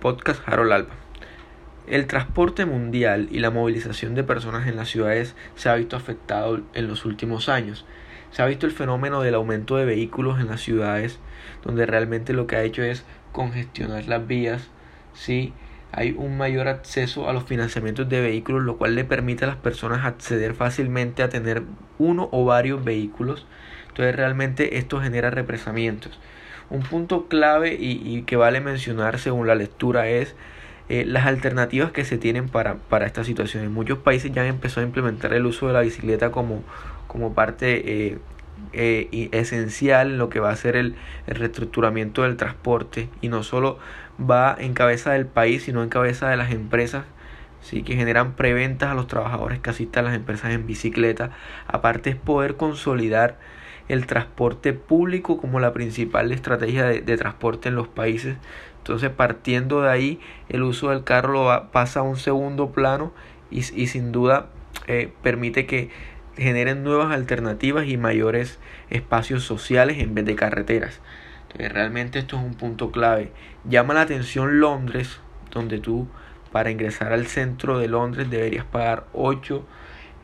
podcast Harold Alba. El transporte mundial y la movilización de personas en las ciudades se ha visto afectado en los últimos años. Se ha visto el fenómeno del aumento de vehículos en las ciudades, donde realmente lo que ha hecho es congestionar las vías, ¿sí? hay un mayor acceso a los financiamientos de vehículos, lo cual le permite a las personas acceder fácilmente a tener uno o varios vehículos. Entonces realmente esto genera represamientos. Un punto clave y, que vale mencionar según la lectura es eh, las alternativas que se tienen para, para esta situación. En muchos países ya han empezado a implementar el uso de la bicicleta como, como parte eh, eh, esencial en lo que va a ser el, reestructuramiento del transporte y no solo va en cabeza del país sino en cabeza de las empresas ¿sí? que generan preventas a los trabajadores que asistan a las empresas en bicicleta aparte es poder consolidar el transporte público como la principal estrategia de, transporte en los países entonces partiendo de ahí el uso del carro pasa a un segundo plano y, y sin duda eh, permite que generen nuevas alternativas y mayores espacios sociales en vez de carreteras. Entonces, realmente esto es un punto clave. Llama la atención Londres, donde tú para ingresar al centro de Londres deberías pagar 8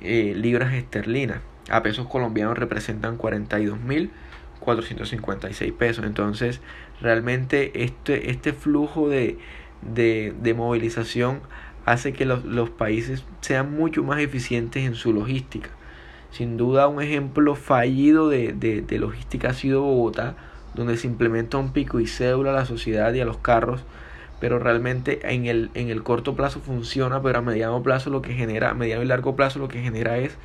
eh, libras esterlinas. A pesos colombianos representan 42.456 pesos. Entonces, realmente este, este flujo de, de, de movilización hace que los, los países sean mucho más eficientes en su logística. Sin duda un ejemplo fallido de, de, logística ha sido Bogotá, donde se implementa un pico y cédula a la sociedad y a los carros, pero realmente en el, en el corto plazo funciona, pero a mediano plazo lo que genera, a mediano y largo plazo lo que genera es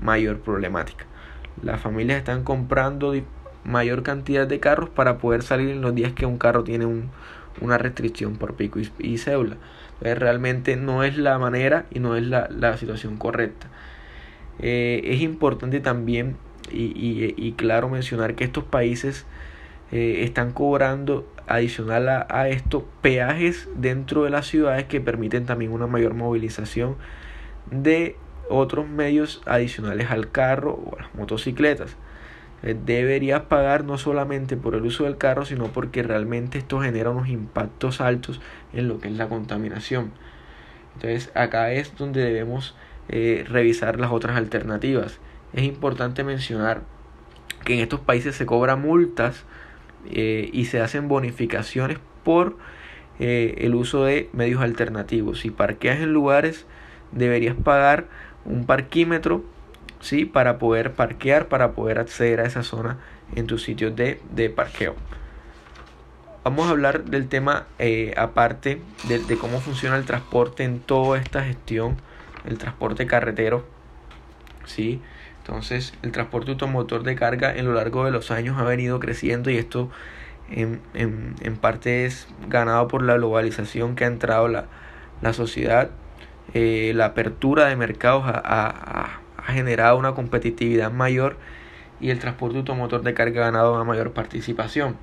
mayor problemática. Las familias están comprando mayor cantidad de carros para poder salir en los días que un carro tiene un, una restricción por pico y, y cédula. Entonces realmente no es la manera y no es la, la situación correcta. Eh, es importante también y, claro mencionar que estos países eh, están cobrando adicional a, esto peajes dentro de las ciudades que permiten también una mayor movilización de otros medios adicionales al carro o a las motocicletas. Eh, deberías pagar no solamente por el uso del carro, sino porque realmente esto genera unos impactos altos en lo que es la contaminación. Entonces acá es donde debemos eh, revisar las otras alternativas. Es importante mencionar que en estos países se cobran multas eh, y se hacen bonificaciones por el uso de medios alternativos. Si parqueas en lugares, deberías pagar un parquímetro ¿sí? para poder parquear, para poder acceder a esa zona en tus sitios de, de parqueo. Vamos a hablar del tema aparte de, de, cómo funciona el transporte en toda esta gestión el transporte carretero. ¿sí? Entonces el transporte automotor de carga en lo largo de los años ha venido creciendo y esto en, en, en parte es ganado por la globalización que ha entrado la, la sociedad. Eh, la apertura de mercados ha, ha, ha, generado una competitividad mayor y el transporte automotor de carga ha ganado una mayor participación.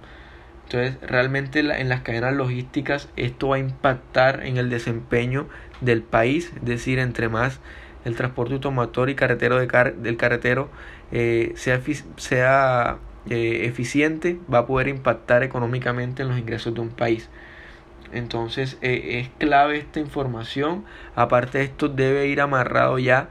Entonces, realmente en las cadenas logísticas esto va a impactar en el desempeño del país, es decir, entre más el transporte automotor y carretero de del carretero eh, sea, sea eh, eficiente, va a poder impactar económicamente en los ingresos de un país. Entonces eh, es clave esta información. Aparte de esto debe ir amarrado ya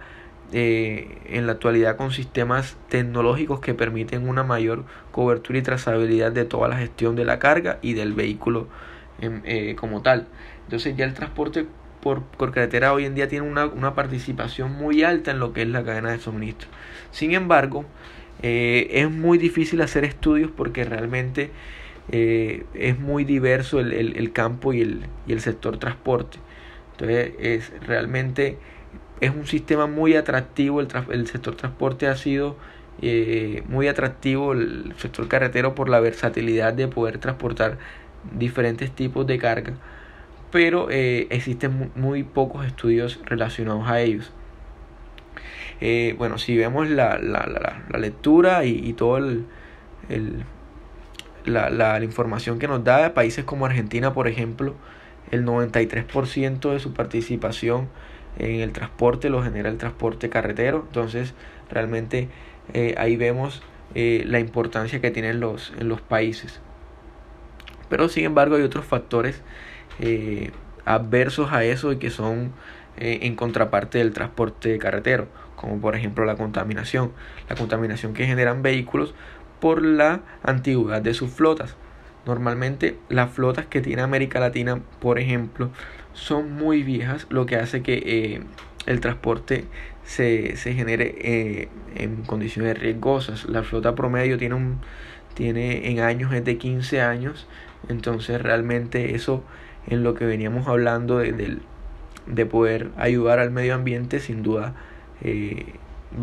eh, en la actualidad con sistemas tecnológicos que permiten una mayor cobertura y trazabilidad de toda la gestión de la carga y del vehículo eh, como tal. Entonces ya el transporte por, carretera hoy en día tiene una, una, participación muy alta en lo que es la cadena de suministro. Sin embargo, eh, es muy difícil hacer estudios porque realmente es muy diverso el, el, el campo y el, y el sector transporte. Entonces es realmente es un sistema muy atractivo, el, el sector transporte ha sido eh, muy atractivo, el sector carretero por la versatilidad de poder transportar diferentes tipos de carga, pero eh, existen muy, pocos estudios relacionados a ellos. Eh, bueno, si vemos la, la, la, lectura y, y todo el la, la, información que nos da de países como Argentina, por ejemplo, el 93% de su participación en el transporte lo genera el transporte carretero. Entonces, realmente eh, ahí vemos eh, la importancia que tienen los, en los países. Pero sin embargo hay otros factores eh, adversos a eso y que son en contraparte del transporte carretero, como por ejemplo la contaminación, la contaminación que generan vehículos por la antigüedad de sus flotas. Normalmente las flotas que tiene América Latina, por ejemplo, son muy viejas, lo que hace que eh, el transporte se, se genere eh, en condiciones riesgosas. La flota promedio tiene, un, tiene en años es de 15 años, entonces realmente eso en lo que veníamos hablando de, de, poder ayudar al medio ambiente, sin duda eh,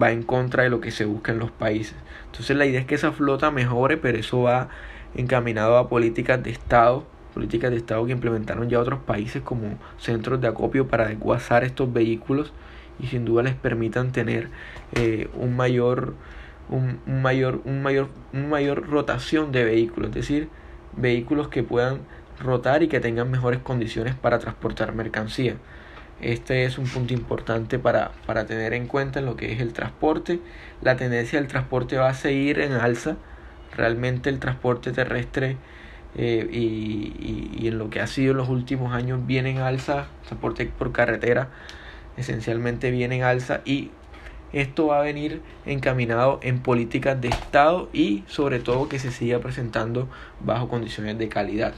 va en contra de lo que se busca en los países. Entonces la idea es que esa flota mejore, pero eso va encaminado a políticas de Estado, políticas de Estado que implementaron ya otros países como centros de acopio para desguazar estos vehículos y sin duda les permitan tener eh, un mayor un, mayor un mayor un mayor rotación de vehículos, es decir, vehículos que puedan rotar y que tengan mejores condiciones para transportar mercancía. Este es un punto importante para, para tener en cuenta en lo que es el transporte. La tendencia del transporte va a seguir en alza. Realmente el transporte terrestre eh, y, y, en lo que ha sido en los últimos años viene en alza. Transporte por carretera esencialmente viene en alza y esto va a venir encaminado en políticas de Estado y sobre todo que se siga presentando bajo condiciones de calidad.